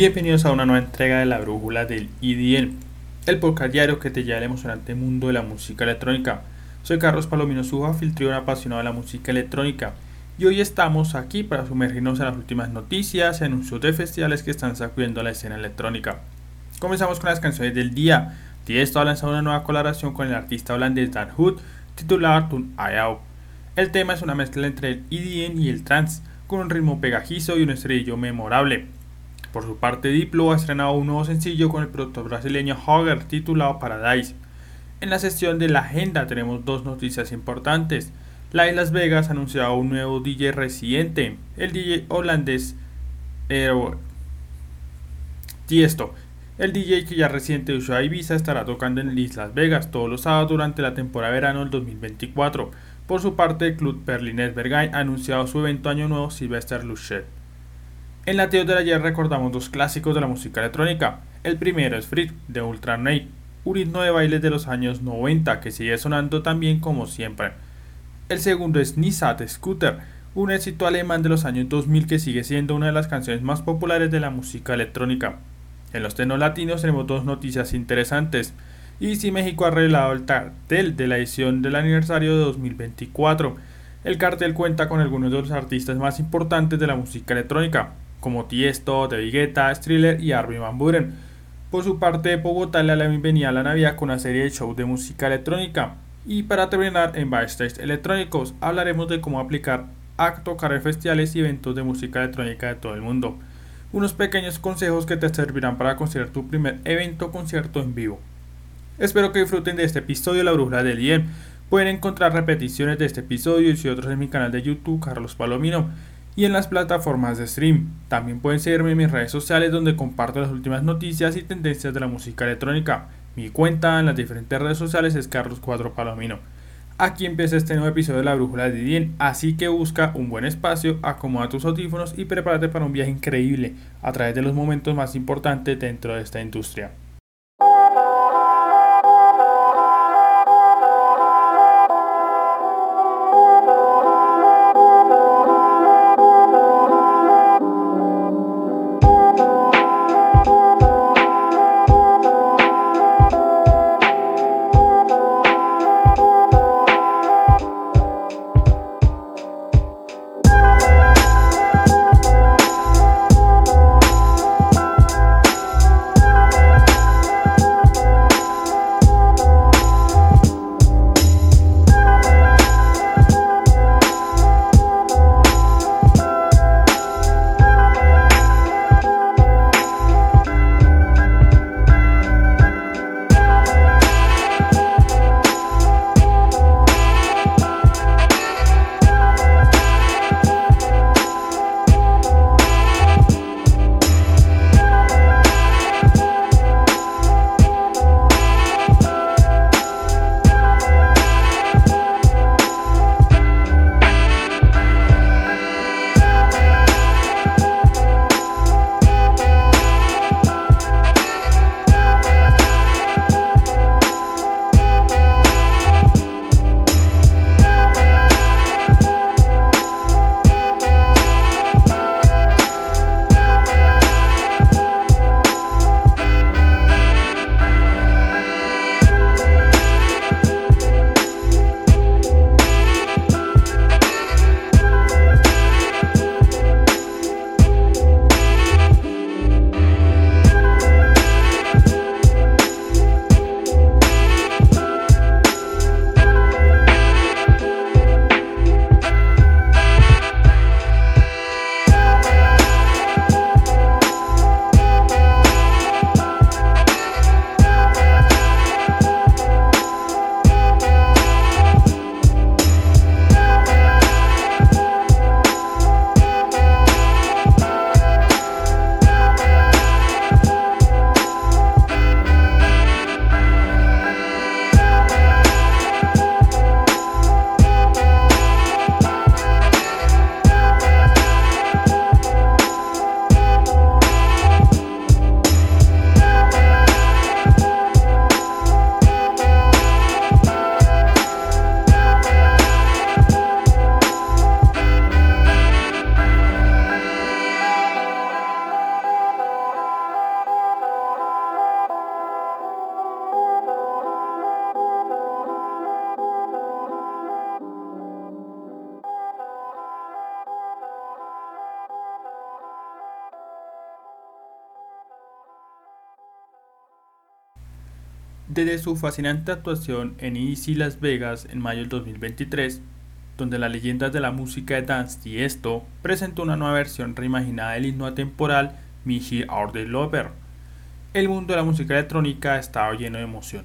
Bienvenidos a una nueva entrega de la brújula del IDN, el podcast diario que te lleva al emocionante mundo de la música electrónica. Soy Carlos Palomino Suja, filtrión apasionado de la música electrónica, y hoy estamos aquí para sumergirnos en las últimas noticias y anuncios de festivales que están sacudiendo la escena electrónica. Comenzamos con las canciones del día. Tiesto ha lanzado una nueva colaboración con el artista holandés Dan Hood titulada Tun Ayau. El tema es una mezcla entre el EDM y el trance, con un ritmo pegajizo y un estrello memorable. Por su parte, Diplo ha estrenado un nuevo sencillo con el productor brasileño Hogger titulado Paradise. En la sesión de la agenda tenemos dos noticias importantes. La de Las Vegas ha anunciado un nuevo DJ residente, el DJ holandés Tiesto. El DJ que ya reciente de Ibiza estará tocando en Las Vegas todos los sábados durante la temporada verano del 2024. Por su parte, el club berlinés Berghain ha anunciado su evento año nuevo Sylvester Luchet. En la teoría de ayer recordamos dos clásicos de la música electrónica. El primero es Freak de Ultra Night, un himno de bailes de los años 90 que sigue sonando tan bien como siempre. El segundo es Nisat Scooter, un éxito alemán de los años 2000 que sigue siendo una de las canciones más populares de la música electrónica. En los tenos latinos tenemos dos noticias interesantes. Y si México ha arreglado el cartel de la edición del aniversario de 2024. El cartel cuenta con algunos de los artistas más importantes de la música electrónica, como Tiesto, De Vigueta, Striller y Armin Van Buren. Por su parte, Bogotá le da la bienvenida a la Navidad con una serie de shows de música electrónica. Y para terminar, en Backstage Electrónicos hablaremos de cómo aplicar a tocar en festivales y eventos de música electrónica de todo el mundo. Unos pequeños consejos que te servirán para conseguir tu primer evento concierto en vivo. Espero que disfruten de este episodio de La Brújula del IEM. Pueden encontrar repeticiones de este episodio y otros en mi canal de YouTube, Carlos Palomino y en las plataformas de stream. También pueden seguirme en mis redes sociales donde comparto las últimas noticias y tendencias de la música electrónica. Mi cuenta en las diferentes redes sociales es Carlos Cuadro Palomino. Aquí empieza este nuevo episodio de la Brújula de Dien, así que busca un buen espacio, acomoda tus audífonos y prepárate para un viaje increíble a través de los momentos más importantes dentro de esta industria. Su fascinante actuación en Easy Las Vegas en mayo del 2023, donde las leyendas de la música de dance Tiesto presentó una nueva versión reimaginada del himno atemporal Michi Our the Lover. El mundo de la música electrónica estaba lleno de emoción.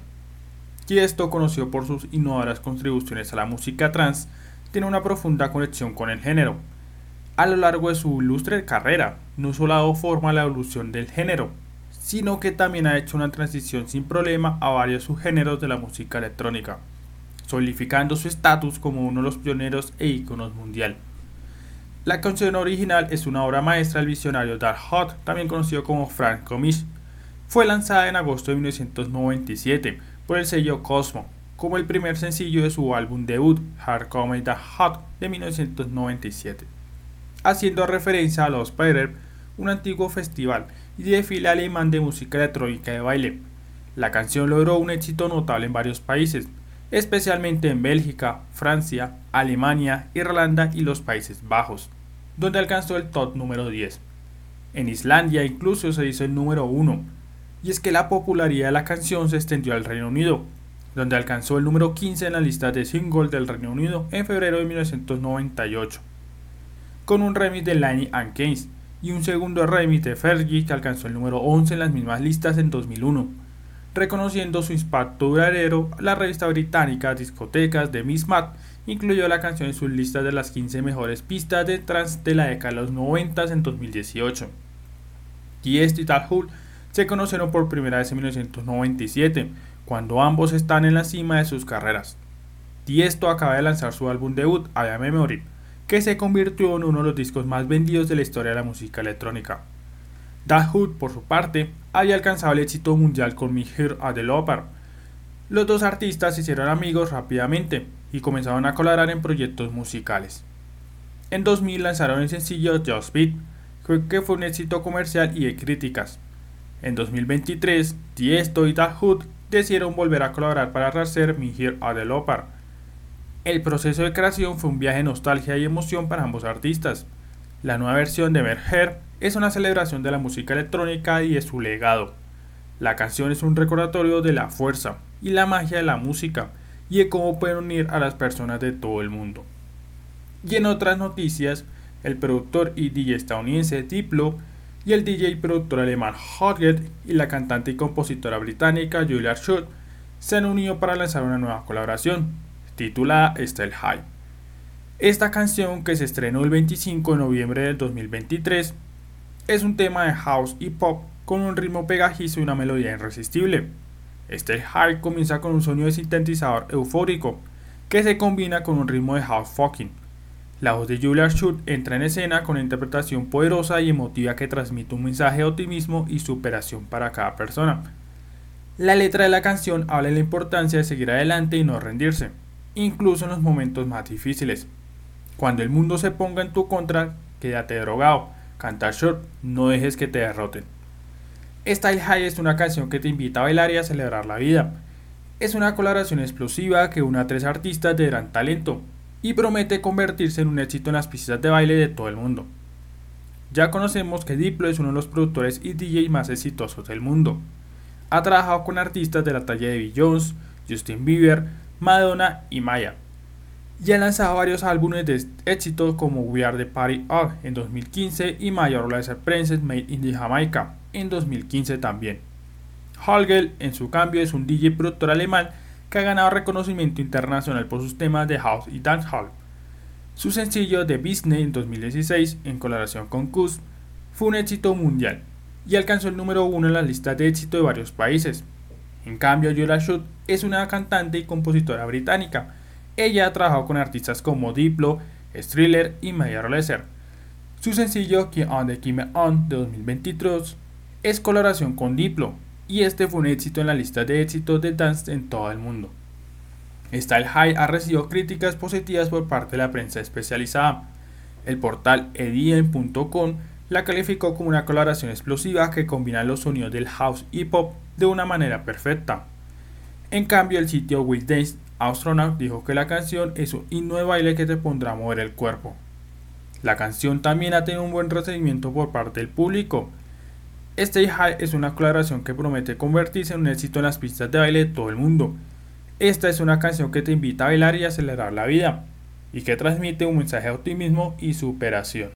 Tiesto, conocido por sus innovadoras contribuciones a la música trance, tiene una profunda conexión con el género. A lo largo de su ilustre carrera, no solo ha dado forma a la evolución del género, sino que también ha hecho una transición sin problema a varios subgéneros de la música electrónica, solidificando su estatus como uno de los pioneros e íconos mundial. La canción original es una obra maestra del visionario Dark Hot, también conocido como Frank Comish. Fue lanzada en agosto de 1997 por el sello Cosmo, como el primer sencillo de su álbum debut, Hard Come Dark Hot, de 1997, haciendo referencia a los Spider, un antiguo festival y desfile alemán de música electrónica de baile. La canción logró un éxito notable en varios países, especialmente en Bélgica, Francia, Alemania, Irlanda y los Países Bajos, donde alcanzó el top número 10. En Islandia incluso se hizo el número 1, y es que la popularidad de la canción se extendió al Reino Unido, donde alcanzó el número 15 en la lista de singles del Reino Unido en febrero de 1998, con un remix de Lani and Keynes, y un segundo remix de Fergie que alcanzó el número 11 en las mismas listas en 2001. Reconociendo su impacto duradero, la revista británica Discotecas de Miss Matt incluyó la canción en sus listas de las 15 mejores pistas de trance de la década de los 90 en 2018. Tiesto y Talhul se conocieron por primera vez en 1997, cuando ambos están en la cima de sus carreras. Tiesto acaba de lanzar su álbum debut, I Memory, que se convirtió en uno de los discos más vendidos de la historia de la música electrónica. Da Hood, por su parte, había alcanzado el éxito mundial con Mi Here at the Loper. Los dos artistas se hicieron amigos rápidamente y comenzaron a colaborar en proyectos musicales. En 2000 lanzaron el sencillo Just Beat, que fue un éxito comercial y de críticas. En 2023, Tiesto y Da Hood decidieron volver a colaborar para hacer Mi Here at the Loper el proceso de creación fue un viaje de nostalgia y emoción para ambos artistas. La nueva versión de Merger es una celebración de la música electrónica y de su legado. La canción es un recordatorio de la fuerza y la magia de la música y de cómo pueden unir a las personas de todo el mundo. Y en otras noticias, el productor y DJ estadounidense Diplo y el DJ y productor alemán Hotget y la cantante y compositora británica Julia Schultz se han unido para lanzar una nueva colaboración, titulada Style High. Esta canción, que se estrenó el 25 de noviembre del 2023, es un tema de house y pop con un ritmo pegajizo y una melodía irresistible. Style High comienza con un sonido de sintetizador eufórico que se combina con un ritmo de house fucking. La voz de Julia Schultz entra en escena con una interpretación poderosa y emotiva que transmite un mensaje de optimismo y superación para cada persona. La letra de la canción habla de la importancia de seguir adelante y no rendirse incluso en los momentos más difíciles. Cuando el mundo se ponga en tu contra, quédate drogado. Canta short, no dejes que te derroten. Style High es una canción que te invita a bailar y a celebrar la vida. Es una colaboración explosiva que une a tres artistas de gran talento y promete convertirse en un éxito en las pistas de baile de todo el mundo. Ya conocemos que Diplo es uno de los productores y DJ más exitosos del mundo. Ha trabajado con artistas de la talla de Jones, Justin Bieber, Madonna y Maya. Y ha lanzado varios álbumes de éxito como We Are the Party Up en 2015 y Major Lazer Princess Made in the Jamaica en 2015 también. Holgel, en su cambio, es un DJ productor alemán que ha ganado reconocimiento internacional por sus temas de house y dancehall. Su sencillo The Business en 2016, en colaboración con Kus, fue un éxito mundial y alcanzó el número uno en las listas de éxito de varios países, en cambio, Yola Shutt es una cantante y compositora británica. Ella ha trabajado con artistas como Diplo, Thriller y Mayer Lesser. Su sencillo Keep On The Keep On de 2023 es colaboración con Diplo y este fue un éxito en la lista de éxitos de dance en todo el mundo. Style High ha recibido críticas positivas por parte de la prensa especializada. El portal edien.com la calificó como una colaboración explosiva que combina los sonidos del house y pop de una manera perfecta. En cambio, el sitio Dance Astronaut dijo que la canción es un himno de baile que te pondrá a mover el cuerpo. La canción también ha tenido un buen recibimiento por parte del público. Stay High es una colaboración que promete convertirse en un éxito en las pistas de baile de todo el mundo. Esta es una canción que te invita a bailar y acelerar la vida, y que transmite un mensaje de optimismo y superación.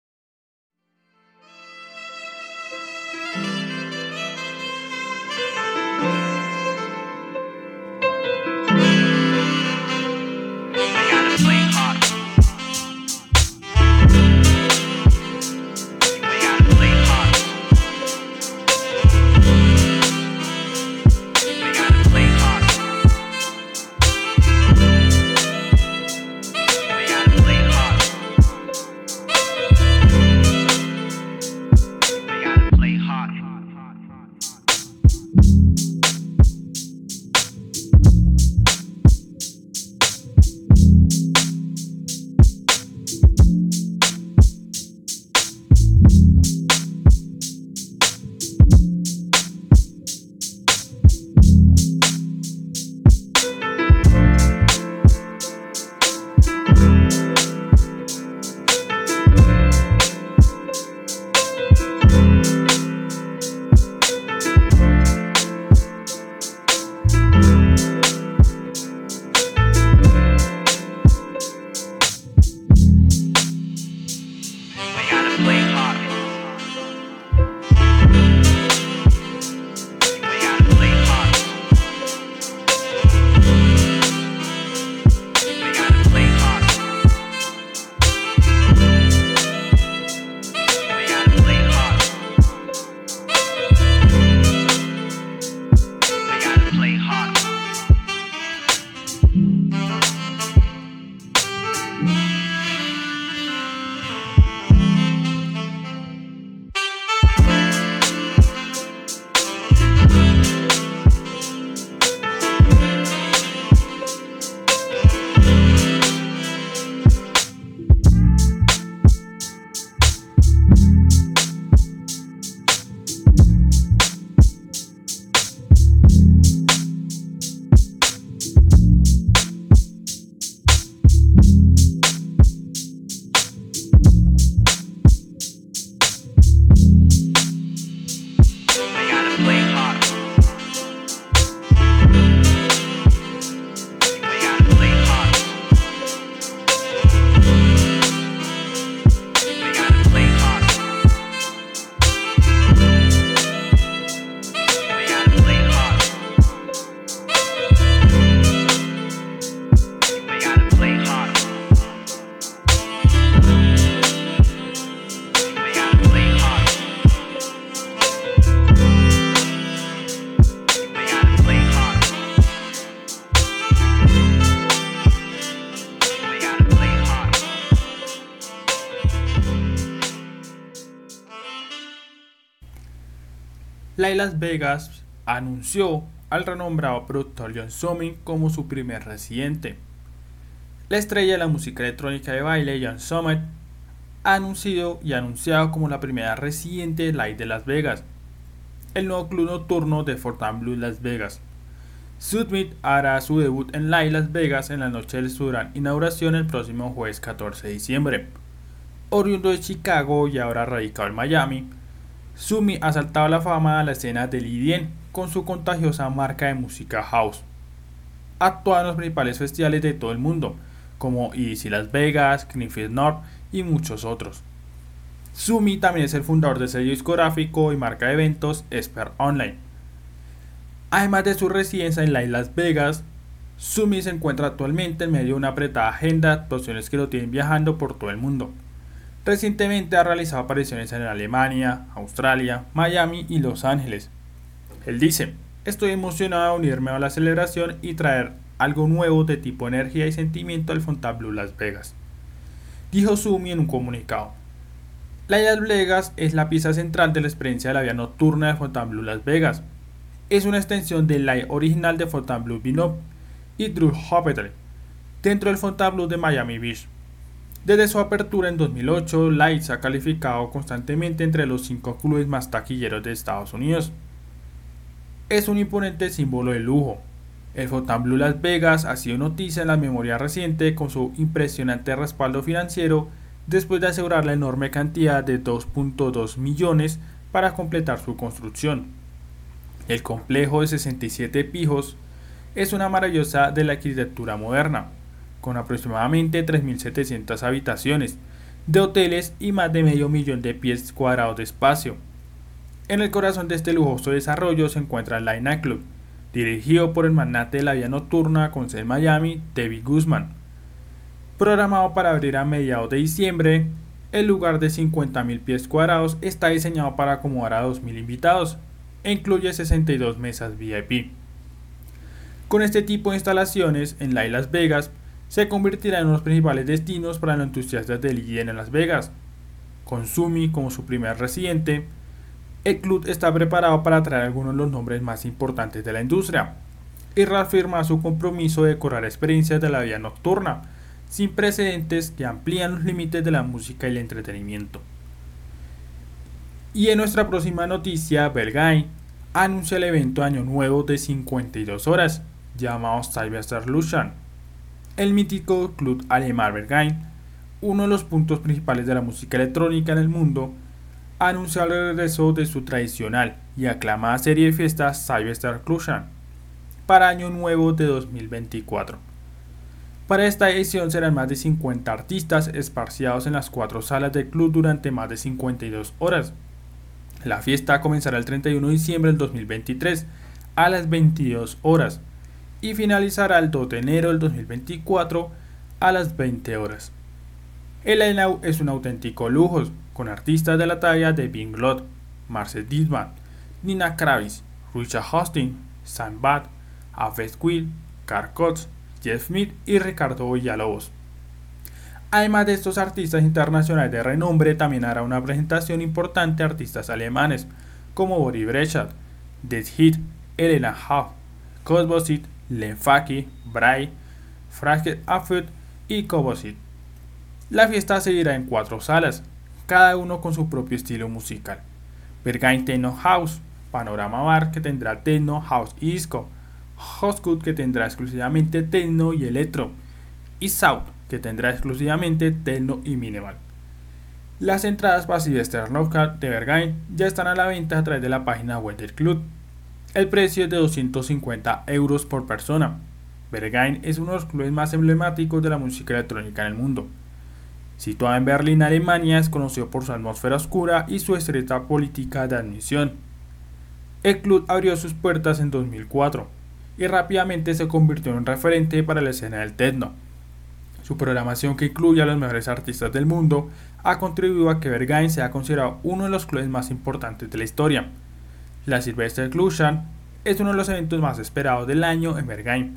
Las Vegas anunció al renombrado productor John Summit como su primer residente. La estrella de la música electrónica de baile John Summit ha anunciado y anunciado como la primera residente de Light de Las Vegas, el nuevo club nocturno de Blue Las Vegas. Summit hará su debut en Light Las Vegas en la noche de su gran inauguración el próximo jueves 14 de diciembre. Oriundo de Chicago y ahora radicado en Miami, Sumi ha saltado la fama a la escena del IDM con su contagiosa marca de música house. Actúa en los principales festivales de todo el mundo, como EDC Las Vegas, Greenfield North y muchos otros. Sumi también es el fundador del sello discográfico y marca de eventos Esper Online. Además de su residencia en Las Vegas, Sumi se encuentra actualmente en medio de una apretada agenda de actuaciones que lo tienen viajando por todo el mundo. Recientemente ha realizado apariciones en Alemania, Australia, Miami y Los Ángeles. Él dice, estoy emocionado de unirme a la celebración y traer algo nuevo de tipo energía y sentimiento al Fontainebleau Las Vegas. Dijo Sumi en un comunicado. La Las Vegas es la pieza central de la experiencia de la vida nocturna de Fontainebleau Las Vegas. Es una extensión del live original de Fontainebleau Vinop y Drew Hospital dentro del Fontainebleau de Miami Beach. Desde su apertura en 2008, Lights ha calificado constantemente entre los cinco clubes más taquilleros de Estados Unidos. Es un imponente símbolo de lujo. El Fontainebleau Las Vegas ha sido noticia en la memoria reciente con su impresionante respaldo financiero después de asegurar la enorme cantidad de 2.2 millones para completar su construcción. El complejo de 67 pijos es una maravillosa de la arquitectura moderna, con aproximadamente 3.700 habitaciones, de hoteles y más de medio millón de pies cuadrados de espacio. En el corazón de este lujoso desarrollo se encuentra el Line Club, dirigido por el magnate de la vida nocturna con sede en Miami, David Guzman. Programado para abrir a mediados de diciembre, el lugar de 50.000 pies cuadrados está diseñado para acomodar a 2.000 invitados e incluye 62 mesas VIP. Con este tipo de instalaciones en Las Vegas se convertirá en uno de los principales destinos para los entusiastas del IGN en Las Vegas. Con Sumi como su primer residente, el club está preparado para atraer algunos de los nombres más importantes de la industria y reafirma su compromiso de decorar experiencias de la vida nocturna sin precedentes que amplían los límites de la música y el entretenimiento. Y en nuestra próxima noticia, Berghain anuncia el evento Año Nuevo de 52 horas, llamado Cyber Lucian. El mítico club alemán Berghain, uno de los puntos principales de la música electrónica en el mundo, anuncia el regreso de su tradicional y aclamada serie de fiestas Cyberstar Lucian para Año Nuevo de 2024. Para esta edición serán más de 50 artistas esparciados en las cuatro salas del club durante más de 52 horas. La fiesta comenzará el 31 de diciembre del 2023 a las 22 horas y finalizará el 2 de enero del 2024 a las 20 horas. El line es un auténtico lujo, con artistas de la talla de Bing Lot, Marcel Disman, Nina Kravis, Richard Hosting, Sam Bad, Afes Quill, Carl Cox, Jeff Smith y Ricardo Villalobos. Además de estos artistas internacionales de renombre, también hará una presentación importante a artistas alemanes como Boris Breschat, Dead Hit, Elena Hauff, Cosbosit, Lenfaki, Bray, Frasket Affut y Kobosit. La fiesta seguirá en cuatro salas, cada uno con su propio estilo musical. Bergain Techno House, Panorama Bar que tendrá Techno, House y Disco, Hoscut que tendrá exclusivamente techno y electro, y South que tendrá exclusivamente techno y minimal. Las entradas para Sylvester Knockout de Bergain ya están a la venta a través de la página web del club. El precio es de 250 euros por persona. Bergain es uno de los clubes más emblemáticos de la música electrónica en el mundo. Situado en Berlín, Alemania, es conocido por su atmósfera oscura y su estrecha política de admisión. El club abrió sus puertas en 2004 y rápidamente se convirtió en un referente para la escena del techno. Su programación que incluye a los mejores artistas del mundo ha contribuido a que Berghain sea considerado uno de los clubes más importantes de la historia. La Sylvester Clusian es uno de los eventos más esperados del año en Berghain.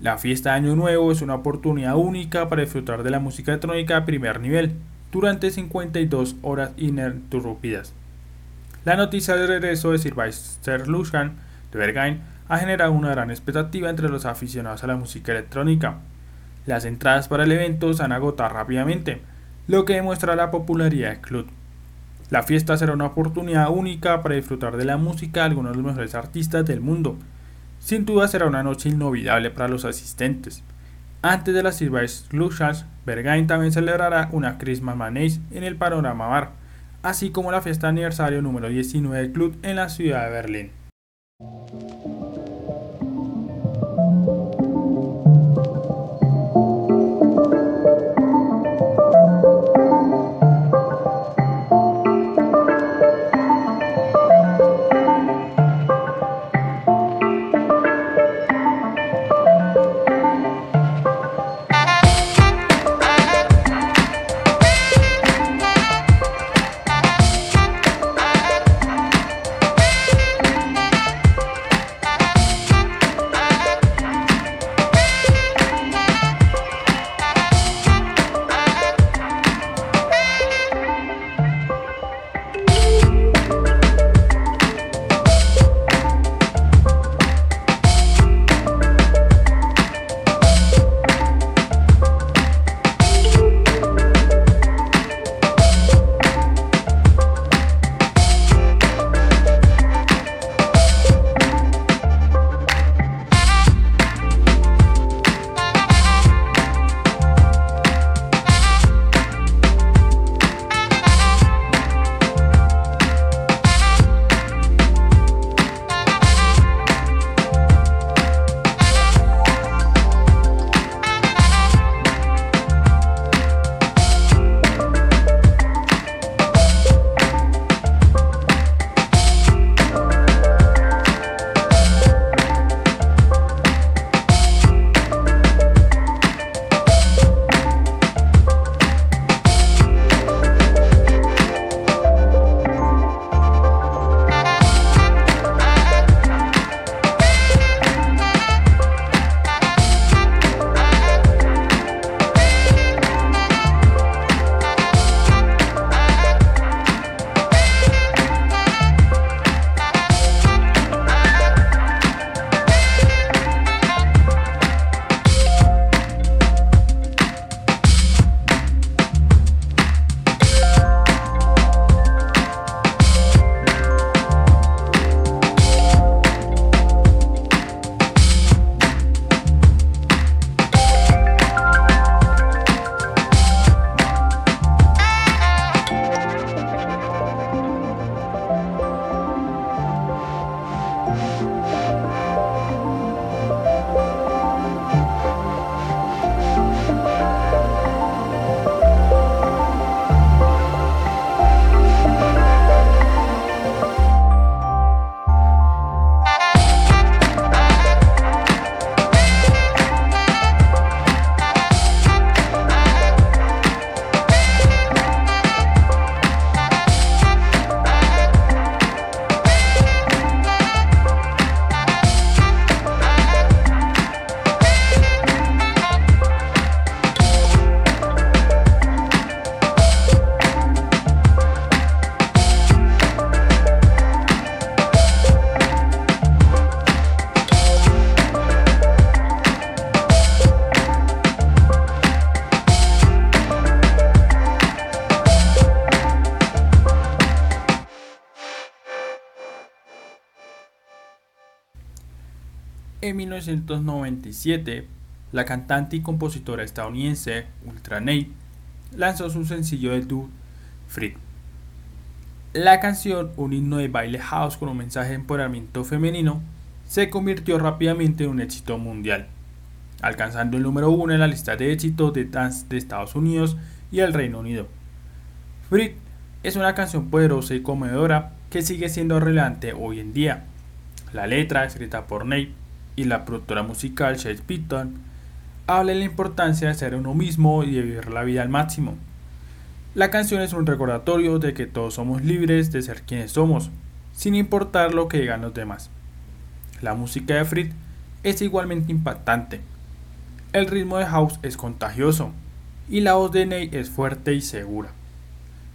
La fiesta de Año Nuevo es una oportunidad única para disfrutar de la música electrónica a primer nivel durante 52 horas ininterrumpidas. La noticia de regreso de Sylvester Lucian de Berghain ha generado una gran expectativa entre los aficionados a la música electrónica. Las entradas para el evento se han agotado rápidamente, lo que demuestra la popularidad del club. La fiesta será una oportunidad única para disfrutar de la música de algunos de los mejores artistas del mundo. Sin duda será una noche inolvidable para los asistentes. Antes de las Silver Luchas, Bergain también celebrará una Christmas Manage en el Panorama Bar, así como la fiesta aniversario número 19 del club en la ciudad de Berlín. En 1997, la cantante y compositora estadounidense Ultra Nate lanzó su sencillo de debut Free. La canción, un himno de baile house con un mensaje de empoderamiento femenino, se convirtió rápidamente en un éxito mundial, alcanzando el número uno en la lista de éxitos de dance de Estados Unidos y el Reino Unido. Free es una canción poderosa y conmovedora que sigue siendo relevante hoy en día. La letra, escrita por Nate, y la productora musical Chase Pitton, habla de la importancia de ser uno mismo y de vivir la vida al máximo. La canción es un recordatorio de que todos somos libres de ser quienes somos, sin importar lo que digan los demás. La música de Fritz es igualmente impactante. El ritmo de House es contagioso y la voz de Ney es fuerte y segura.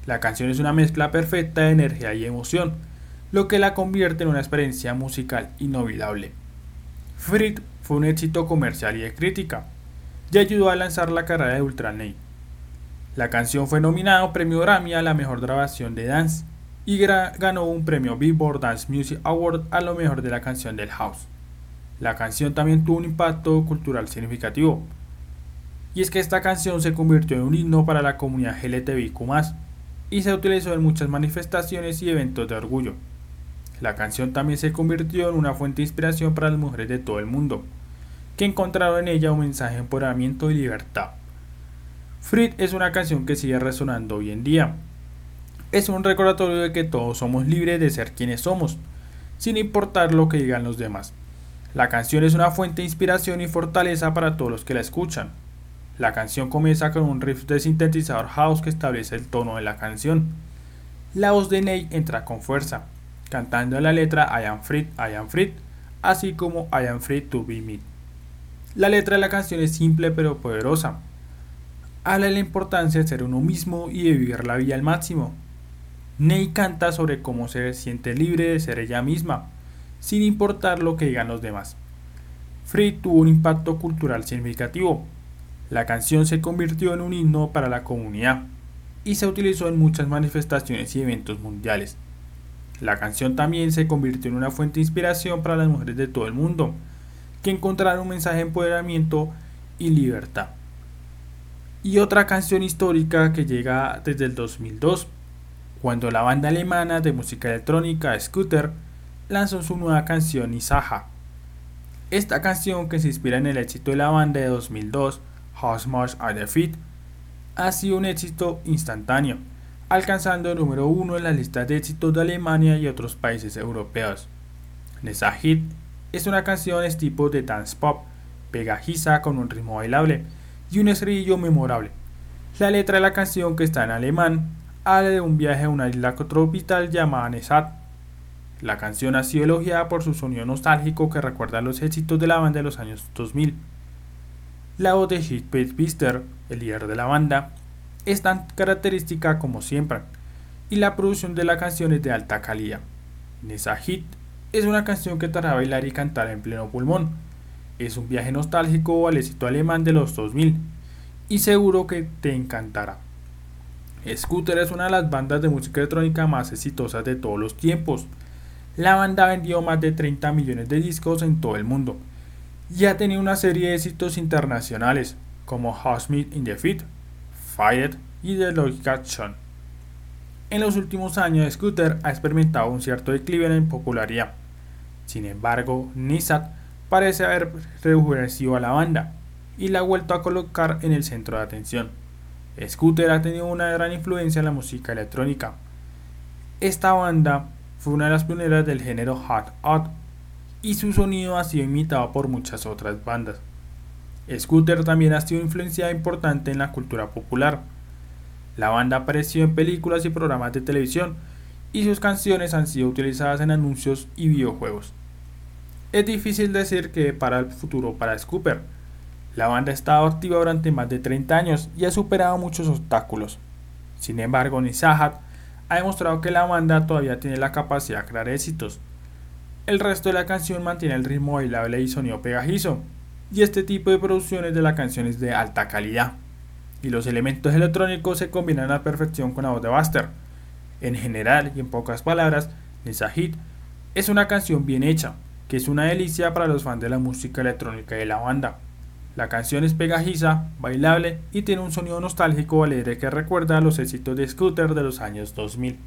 La canción es una mezcla perfecta de energía y emoción, lo que la convierte en una experiencia musical inolvidable. Fritz fue un éxito comercial y de crítica, y ayudó a lanzar la carrera de Ultra Ney. La canción fue nominada a premio Grammy a la mejor grabación de dance y ganó un premio Billboard Dance Music Award a lo mejor de la canción del house. La canción también tuvo un impacto cultural significativo, y es que esta canción se convirtió en un himno para la comunidad LGTBIQ+, y se utilizó en muchas manifestaciones y eventos de orgullo. La canción también se convirtió en una fuente de inspiración para las mujeres de todo el mundo, que encontraron en ella un mensaje de empoderamiento y libertad. Frit es una canción que sigue resonando hoy en día. Es un recordatorio de que todos somos libres de ser quienes somos, sin importar lo que digan los demás. La canción es una fuente de inspiración y fortaleza para todos los que la escuchan. La canción comienza con un riff de sintetizador house que establece el tono de la canción. La voz de Ney entra con fuerza, cantando la letra I am free, I am free, así como I am free to be me. La letra de la canción es simple pero poderosa habla de la importancia de ser uno mismo y de vivir la vida al máximo. Ney canta sobre cómo se siente libre de ser ella misma, sin importar lo que digan los demás. Free tuvo un impacto cultural significativo. La canción se convirtió en un himno para la comunidad y se utilizó en muchas manifestaciones y eventos mundiales. La canción también se convirtió en una fuente de inspiración para las mujeres de todo el mundo, que encontraron un mensaje de empoderamiento y libertad. Y otra canción histórica que llega desde el 2002, cuando la banda alemana de música electrónica Scooter lanzó su nueva canción Isaha. Esta canción, que se inspira en el éxito de la banda de 2002, How Much Are the Feet, ha sido un éxito instantáneo, alcanzando el número uno en las listas de éxitos de Alemania y otros países europeos. Nessa Hit es una canción es tipo de dance pop, pegajiza con un ritmo bailable, y un estribillo memorable. La letra de la canción, que está en alemán, habla de un viaje a una isla tropical llamada Nesat. La canción ha sido elogiada por su sonido nostálgico que recuerda los éxitos de la banda de los años 2000. La voz de Hit Pister, el líder de la banda, es tan característica como siempre, y la producción de la canción es de alta calidad. Nessa Hit es una canción que te hará bailar y cantar en pleno pulmón, es un viaje nostálgico al éxito alemán de los 2000 y seguro que te encantará. Scooter es una de las bandas de música electrónica más exitosas de todos los tiempos. La banda vendió más de 30 millones de discos en todo el mundo y ha tenido una serie de éxitos internacionales como House Meet in the Feet, Fired y The Logic Action. En los últimos años, Scooter ha experimentado un cierto declive en popularidad. Sin embargo, Nissan parece haber rejuvenecido a la banda y la ha vuelto a colocar en el centro de atención. Scooter ha tenido una gran influencia en la música electrónica. Esta banda fue una de las pioneras del género hot hot y su sonido ha sido imitado por muchas otras bandas. Scooter también ha sido influencia importante en la cultura popular. La banda apareció en películas y programas de televisión y sus canciones han sido utilizadas en anuncios y videojuegos. Es difícil decir que para el futuro para Scooper. La banda ha estado activa durante más de 30 años y ha superado muchos obstáculos. Sin embargo, Nisahat ha demostrado que la banda todavía tiene la capacidad de crear éxitos. El resto de la canción mantiene el ritmo bailable y sonido pegajizo, y este tipo de producciones de la canción es de alta calidad. Y los elementos electrónicos se combinan a perfección con la voz de Buster. En general y en pocas palabras, Nisahit es una canción bien hecha, que es una delicia para los fans de la música electrónica de la banda. La canción es pegajiza, bailable y tiene un sonido nostálgico alegre que recuerda a los éxitos de Scooter de los años 2000.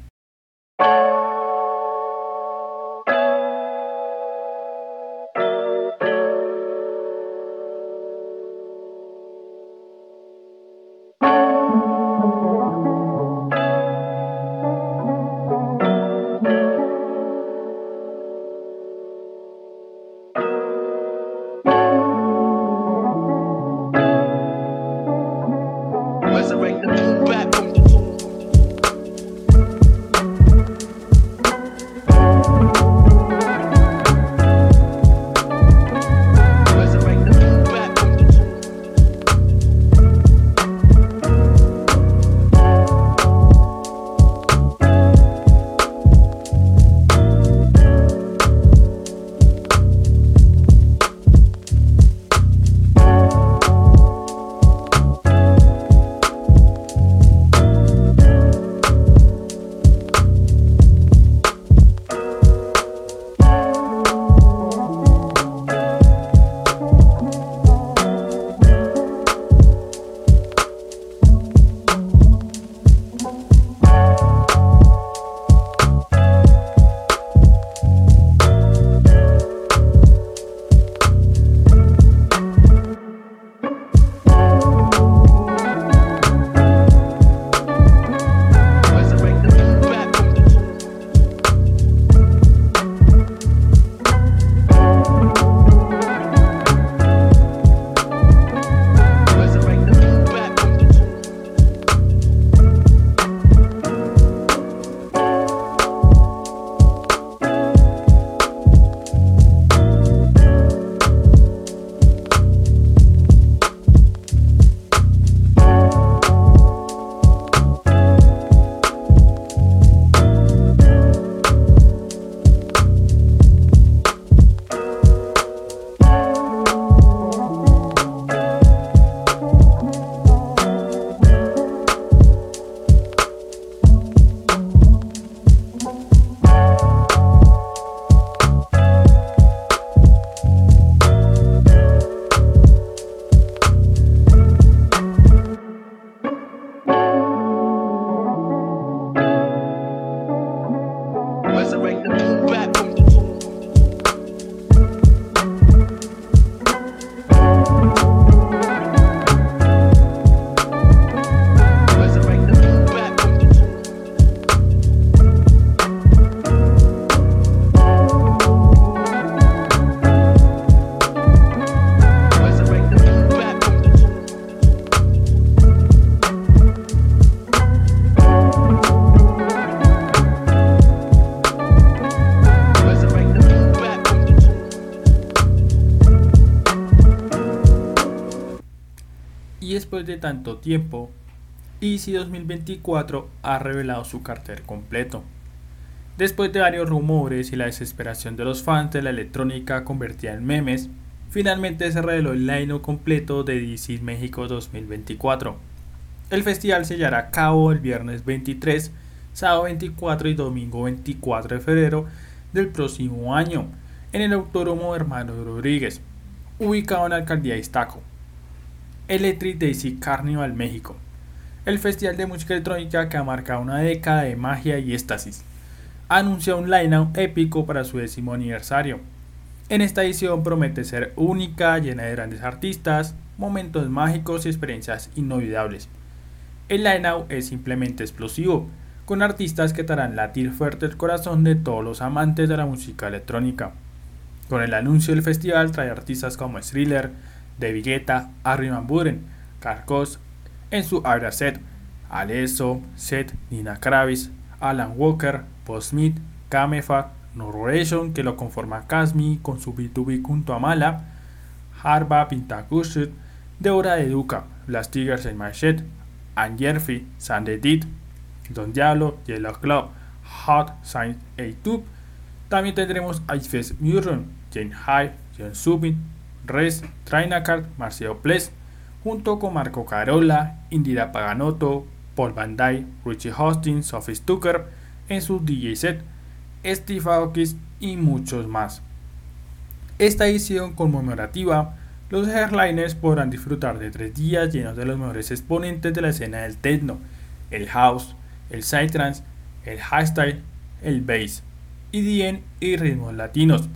De tanto tiempo, Easy 2024 ha revelado su cartel completo. Después de varios rumores y la desesperación de los fans de la electrónica convertida en memes, finalmente se reveló el line completo de DC México 2024. El festival se llevará a cabo el viernes 23, sábado 24 y domingo 24 de febrero del próximo año en el Autódromo Hermano Rodríguez, ubicado en la alcaldía de Iztaco. Electric Daisy Carnival México, el festival de música electrónica que ha marcado una década de magia y éxtasis. Anuncia un line épico para su décimo aniversario. En esta edición promete ser única, llena de grandes artistas, momentos mágicos y experiencias inolvidables. El line es simplemente explosivo, con artistas que te harán latir fuerte el corazón de todos los amantes de la música electrónica. Con el anuncio del festival trae artistas como Thriller, de Vigueta, Armin Van Buren, Carcos en su Agra Set, Alesso, Set, Nina Kravis, Alan Walker, Paul Smith, Kamefa, Norration que lo conforma Kasmi con su B2B junto a Mala, Harba Pintakushut, Deora de Duca, Las Tigers en Machet, Anjerfi, Sandedit, Don Diablo, Yellow Club, Hot Science A Tube. También tendremos Icefest Murron, Jane High, John Subin, Res, Trainacard, Marcelo Ples, junto con Marco Carola, Indira Paganotto, Paul Van Dyke, Richie Hostings, Sophie Stucker en su DJ set, Steve Aoki y muchos más. Esta edición conmemorativa, los airliners podrán disfrutar de tres días llenos de los mejores exponentes de la escena del techno, el house, el psytrance, el highstyle, el bass, EDM y ritmos latinos.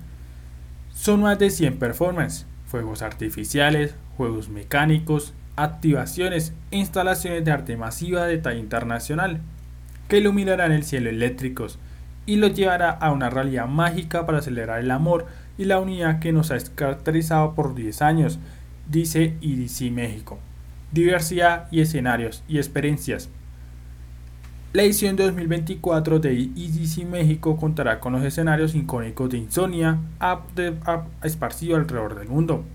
Son más de 100 performances, fuegos artificiales, juegos mecánicos, activaciones instalaciones de arte masiva de talla internacional, que iluminarán el cielo eléctricos y los llevará a una realidad mágica para celebrar el amor y la unidad que nos ha caracterizado por 10 años, dice IDC México. Diversidad y escenarios y experiencias. La edición 2024 de EDC México contará con los escenarios icónicos de Insomnia, esparcido alrededor del mundo,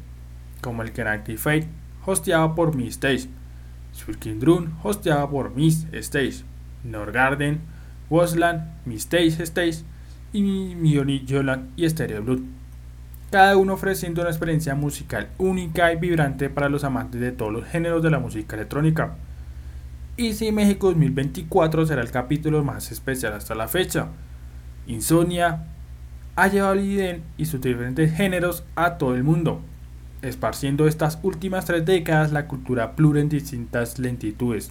como el Kentucky Fate, hosteado por Miss Stage, Swirking Drone, hosteado por Miss Stage, Norgarden, Wasland, Miss Stage Stage y Mioni y Stereo Blood cada uno ofreciendo una experiencia musical única y vibrante para los amantes de todos los géneros de la música electrónica. Y si México 2024 será el capítulo más especial hasta la fecha. Insomnia ha llevado el IDEN y sus diferentes géneros a todo el mundo, esparciendo estas últimas tres décadas la cultura plura en distintas lentitudes,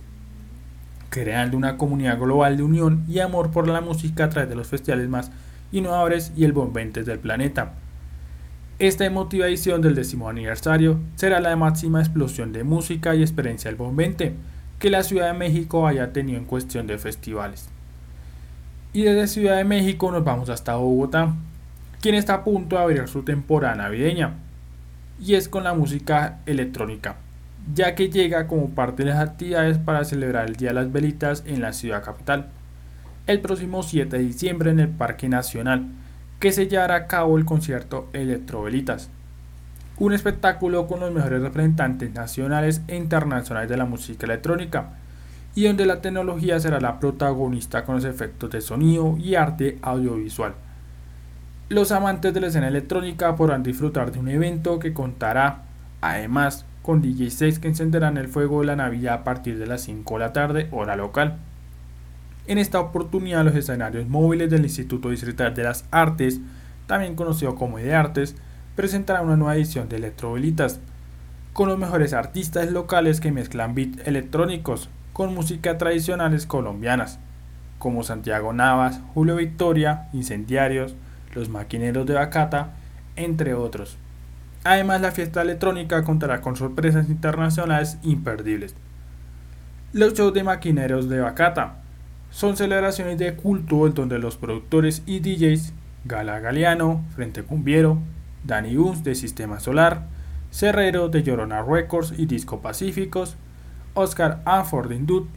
creando una comunidad global de unión y amor por la música a través de los festivales más innovadores y el bombentes del planeta. Esta emotiva edición del décimo aniversario será la máxima explosión de música y experiencia del bombente que la Ciudad de México haya tenido en cuestión de festivales. Y desde Ciudad de México nos vamos hasta Bogotá, quien está a punto de abrir su temporada navideña, y es con la música electrónica, ya que llega como parte de las actividades para celebrar el Día de las Velitas en la ciudad capital, el próximo 7 de diciembre en el Parque Nacional, que se llevará a cabo el concierto Electrovelitas, un espectáculo con los mejores representantes nacionales e internacionales de la música electrónica, y donde la tecnología será la protagonista con los efectos de sonido y arte audiovisual. Los amantes de la escena electrónica podrán disfrutar de un evento que contará, además, con DJ 6 que encenderán el fuego de la Navidad a partir de las 5 de la tarde, hora local. En esta oportunidad los escenarios móviles del Instituto Distrital de las Artes, también conocido como IDEARTES, presentará una nueva edición de Electrovelitas, con los mejores artistas locales que mezclan beats electrónicos con música tradicionales colombianas, como Santiago Navas, Julio Victoria, Incendiarios, Los Maquineros de Bacata, entre otros. Además, la fiesta electrónica contará con sorpresas internacionales imperdibles. Los shows de Maquineros de Bacata, son celebraciones de culto en donde los productores y DJs Gala Galeano, Frente Cumbiero, Danny Uns de Sistema Solar, Cerrero de Llorona Records y Disco Pacíficos, Oscar Anford de Indut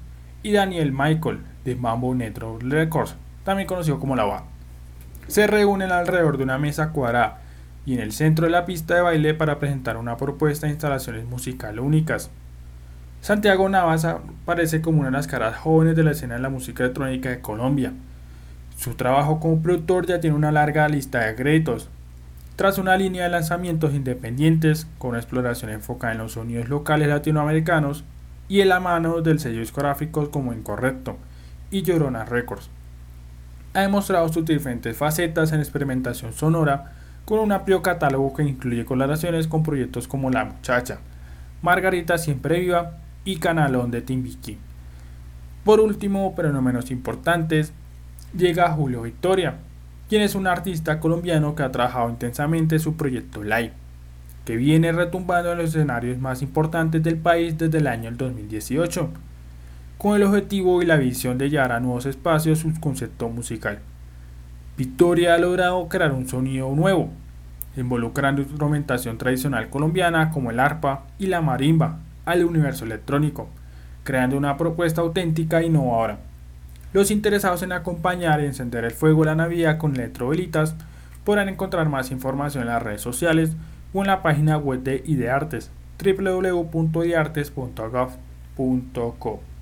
y Daniel Michael de Mambo Netro Records, también conocido como La Va. Se reúnen alrededor de una mesa cuadrada y en el centro de la pista de baile para presentar una propuesta de instalaciones musicales únicas. Santiago Navas aparece como una de las caras jóvenes de la escena de la música electrónica de Colombia. Su trabajo como productor ya tiene una larga lista de créditos. Tras una línea de lanzamientos independientes con una exploración enfocada en los sonidos locales latinoamericanos y en la mano del sello discográficos como Incorrecto y Llorona Records. Ha demostrado sus diferentes facetas en experimentación sonora con un amplio catálogo que incluye colaboraciones con proyectos como La Muchacha, Margarita Siempre Viva y Canalón de Timbiquí. Por último, pero no menos importantes, llega Julio Victoria, quien es un artista colombiano que ha trabajado intensamente su proyecto Live, que viene retumbando en los escenarios más importantes del país desde el año 2018, con el objetivo y la visión de llevar a nuevos espacios su concepto musical. Victoria ha logrado crear un sonido nuevo, involucrando instrumentación tradicional colombiana como el arpa y la marimba, al universo electrónico, creando una propuesta auténtica e innovadora. Los interesados en acompañar y encender el fuego de la Navidad con electrovelitas podrán encontrar más información en las redes sociales o en la página web de Ideartes www.ideartes.gov.co.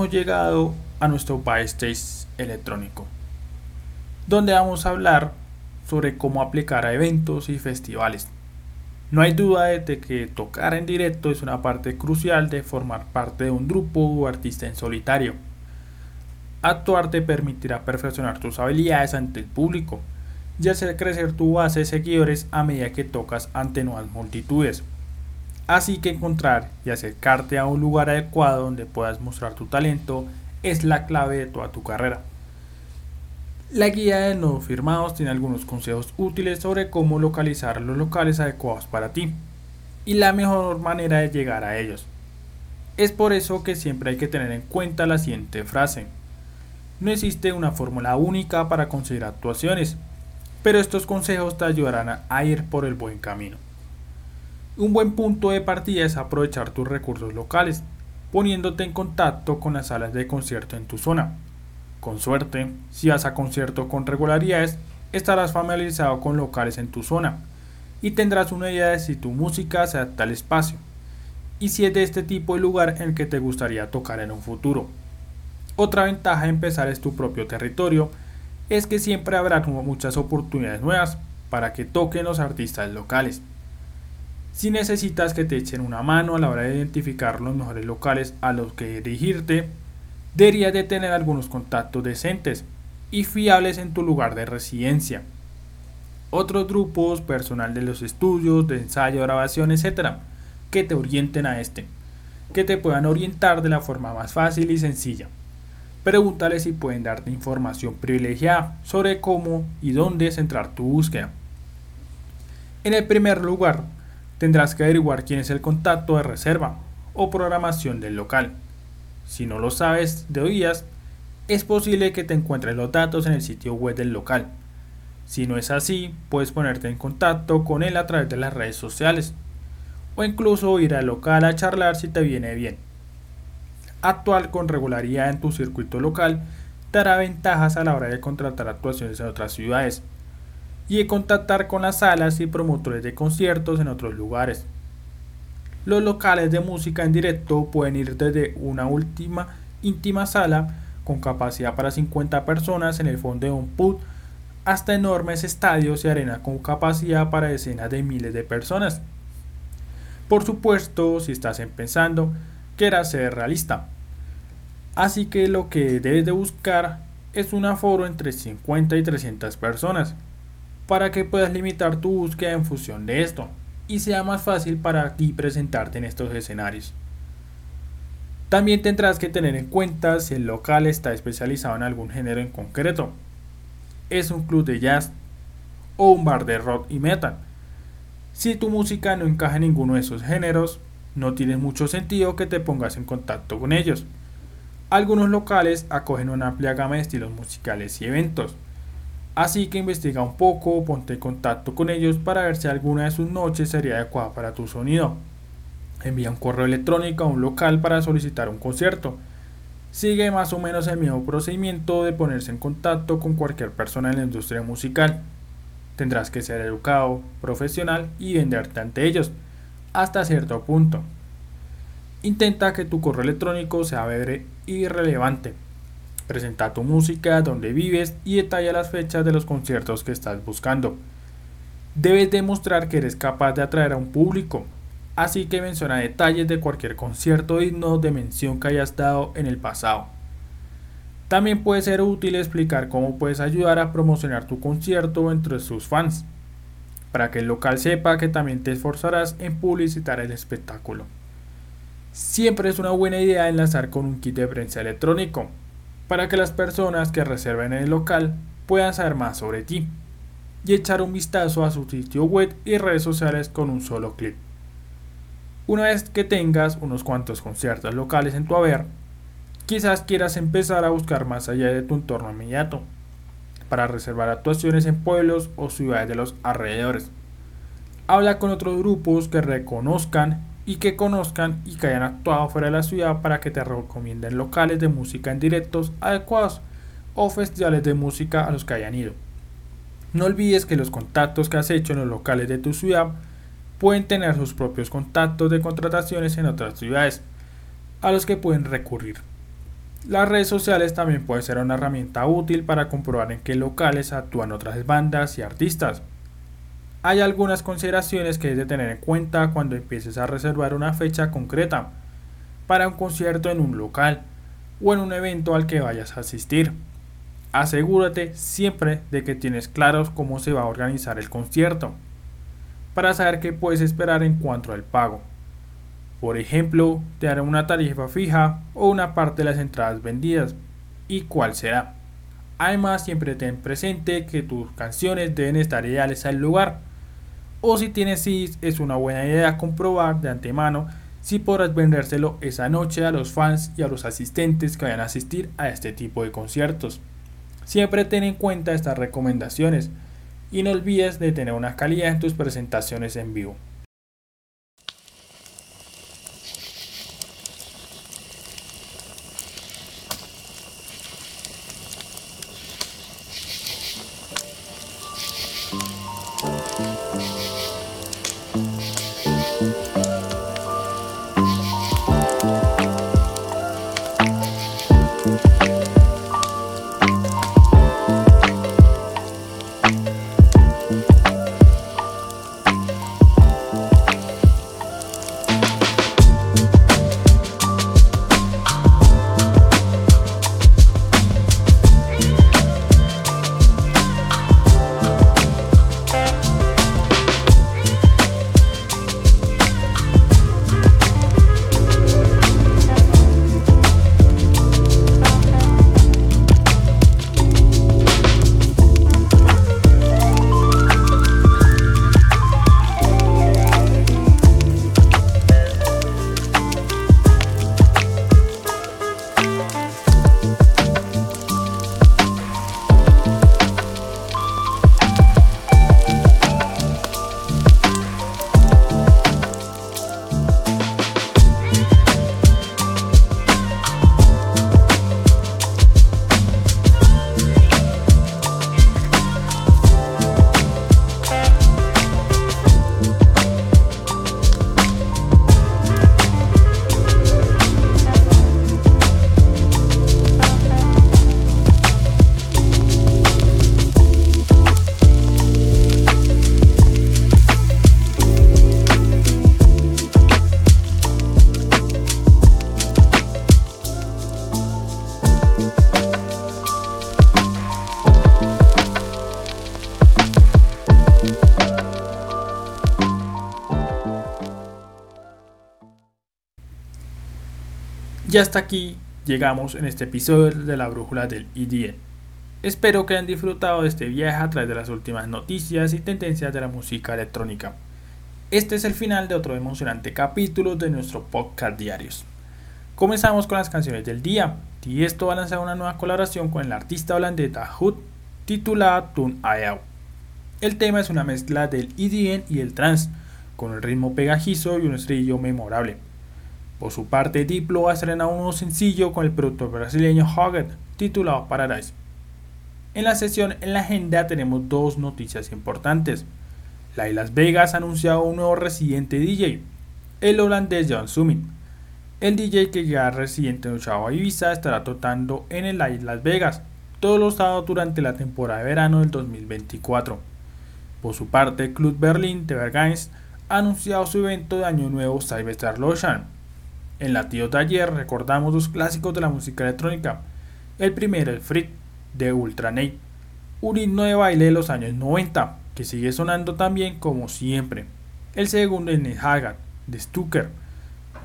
hemos llegado a nuestro backstage electrónico, donde vamos a hablar sobre cómo aplicar a eventos y festivales. No hay duda de que tocar en directo es una parte crucial de formar parte de un grupo o artista en solitario. Actuar te permitirá perfeccionar tus habilidades ante el público y hacer crecer tu base de seguidores a medida que tocas ante nuevas multitudes. Así que encontrar y acercarte a un lugar adecuado donde puedas mostrar tu talento es la clave de toda tu carrera. La guía de no firmados tiene algunos consejos útiles sobre cómo localizar los locales adecuados para ti y la mejor manera de llegar a ellos. Es por eso que siempre hay que tener en cuenta la siguiente frase. No existe una fórmula única para conseguir actuaciones, pero estos consejos te ayudarán a ir por el buen camino. Un buen punto de partida es aprovechar tus recursos locales, poniéndote en contacto con las salas de concierto en tu zona. Con suerte, si vas a concierto con regularidades, estarás familiarizado con locales en tu zona y tendrás una idea de si tu música se adapta al espacio y si es de este tipo de lugar en el que te gustaría tocar en un futuro. Otra ventaja de empezar es tu propio territorio es que siempre habrá muchas oportunidades nuevas para que toquen los artistas locales. Si necesitas que te echen una mano a la hora de identificar los mejores locales a los que dirigirte, deberías de tener algunos contactos decentes y fiables en tu lugar de residencia. Otros grupos, personal de los estudios, de ensayo, grabación, etc., que te orienten a este, que te puedan orientar de la forma más fácil y sencilla. Pregúntale si pueden darte información privilegiada sobre cómo y dónde centrar tu búsqueda. En el primer lugar, tendrás que averiguar quién es el contacto de reserva o programación del local. Si no lo sabes de oídas, es posible que te encuentres los datos en el sitio web del local. Si no es así, puedes ponerte en contacto con él a través de las redes sociales o incluso ir al local a charlar si te viene bien. Actuar con regularidad en tu circuito local dará ventajas a la hora de contratar actuaciones en otras ciudades y de contactar con las salas y promotores de conciertos en otros lugares. Los locales de música en directo pueden ir desde una última íntima sala con capacidad para 50 personas en el fondo de un pub hasta enormes estadios y arenas con capacidad para decenas de miles de personas. Por supuesto, si estás empezando, quieras ser realista. Así que lo que debes de buscar es un aforo entre 50 y 300 personas, para que puedas limitar tu búsqueda en función de esto y sea más fácil para ti presentarte en estos escenarios. También tendrás que tener en cuenta si el local está especializado en algún género en concreto. Es un club de jazz o un bar de rock y metal. Si tu música no encaja en ninguno de esos géneros, no tiene mucho sentido que te pongas en contacto con ellos. Algunos locales acogen una amplia gama de estilos musicales y eventos. Así que investiga un poco, ponte en contacto con ellos para ver si alguna de sus noches sería adecuada para tu sonido. Envía un correo electrónico a un local para solicitar un concierto. Sigue más o menos el mismo procedimiento de ponerse en contacto con cualquier persona en la industria musical. Tendrás que ser educado, profesional y venderte ante ellos hasta cierto punto. Intenta que tu correo electrónico sea breve y relevante. Presenta tu música, donde vives y detalla las fechas de los conciertos que estás buscando. Debes demostrar que eres capaz de atraer a un público, así que menciona detalles de cualquier concierto digno de mención que hayas dado en el pasado. También puede ser útil explicar cómo puedes ayudar a promocionar tu concierto entre sus fans para que el local sepa que también te esforzarás en publicitar el espectáculo. Siempre es una buena idea enlazar con un kit de prensa electrónico, para que las personas que reserven en el local puedan saber más sobre ti y echar un vistazo a su sitio web y redes sociales con un solo clic. Una vez que tengas unos cuantos conciertos locales en tu haber, quizás quieras empezar a buscar más allá de tu entorno inmediato para reservar actuaciones en pueblos o ciudades de los alrededores. Habla con otros grupos que reconozcan y que conozcan y que hayan actuado fuera de la ciudad para que te recomienden locales de música en directos adecuados o festivales de música a los que hayan ido. No olvides que los contactos que has hecho en los locales de tu ciudad pueden tener sus propios contactos de contrataciones en otras ciudades a los que pueden recurrir. Las redes sociales también pueden ser una herramienta útil para comprobar en qué locales actúan otras bandas y artistas. Hay algunas consideraciones que debes tener en cuenta cuando empieces a reservar una fecha concreta para un concierto en un local o en un evento al que vayas a asistir. Asegúrate siempre de que tienes claros cómo se va a organizar el concierto para saber qué puedes esperar en cuanto al pago. Por ejemplo, te darán una tarifa fija o una parte de las entradas vendidas y cuál será. Además, siempre ten presente que tus canciones deben estar ideales al lugar. O si tienes CIS, es una buena idea comprobar de antemano si podrás vendérselo esa noche a los fans y a los asistentes que vayan a asistir a este tipo de conciertos. Siempre ten en cuenta estas recomendaciones y no olvides de tener una calidad en tus presentaciones en vivo. Y hasta aquí llegamos en este episodio de la brújula del IDN. Espero que hayan disfrutado de este viaje a través de las últimas noticias y tendencias de la música electrónica. Este es el final de otro emocionante capítulo de nuestro podcast diarios. Comenzamos con las canciones del día, y esto va a lanzar una nueva colaboración con el artista holandés Hood titulada Tune Out. El tema es una mezcla del EDM y el trance, con un ritmo pegajizo y un estribillo memorable. Por su parte, Diplo ha estrenado un nuevo sencillo con el productor brasileño Hoggett, titulado Paradise. En la sesión en la agenda tenemos dos noticias importantes. La de Las Vegas ha anunciado un nuevo residente DJ, el holandés John Summit. El DJ que ya residente en Chavo Ibiza estará tocando en el Las Vegas todos los sábados durante la temporada de verano del 2024. Por su parte, Club Berlin de Bergains ha anunciado su evento de Año Nuevo Cyberstar Lotion en Latidos de ayer recordamos dos clásicos de la música electrónica. El primero, el Freak, de Ultranate, un himno de baile de los años 90, que sigue sonando también como siempre. El segundo, el Haggard, de Stucker,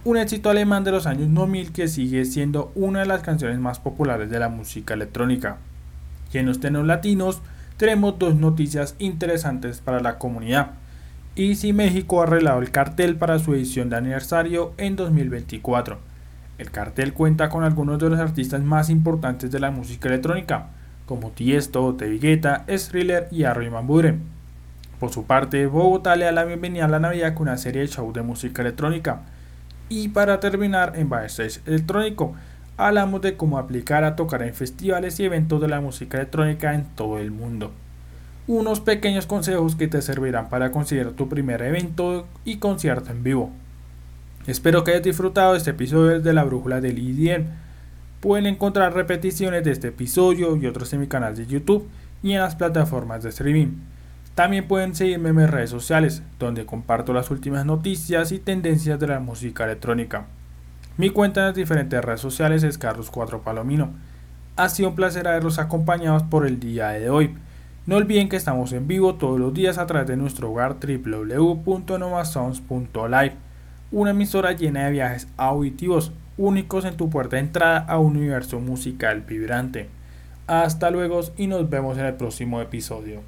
un éxito alemán de los años 2000 que sigue siendo una de las canciones más populares de la música electrónica. Y en los tenos latinos tenemos dos noticias interesantes para la comunidad y si México ha arreglado el cartel para su edición de aniversario en 2024. El cartel cuenta con algunos de los artistas más importantes de la música electrónica, como Tiesto, Tevigueta, Thriller y Arroy Mambure. Por su parte, Bogotá le da la bienvenida a la Navidad con una serie de shows de música electrónica. Y para terminar, en Backstage Electrónico, hablamos de cómo aplicar a tocar en festivales y eventos de la música electrónica en todo el mundo unos pequeños consejos que te servirán para conseguir tu primer evento y concierto en vivo. Espero que hayas disfrutado este episodio de la brújula del IDM. Pueden encontrar repeticiones de este episodio y otros en mi canal de YouTube y en las plataformas de streaming. También pueden seguirme en mis redes sociales, donde comparto las últimas noticias y tendencias de la música electrónica. Mi cuenta en las diferentes redes sociales es Carlos4 Palomino. Ha sido un placer haberlos acompañados por el día de hoy. No olviden que estamos en vivo todos los días a través de nuestro hogar www.novasounds.live, una emisora llena de viajes auditivos únicos en tu puerta de entrada a un universo musical vibrante. Hasta luego y nos vemos en el próximo episodio.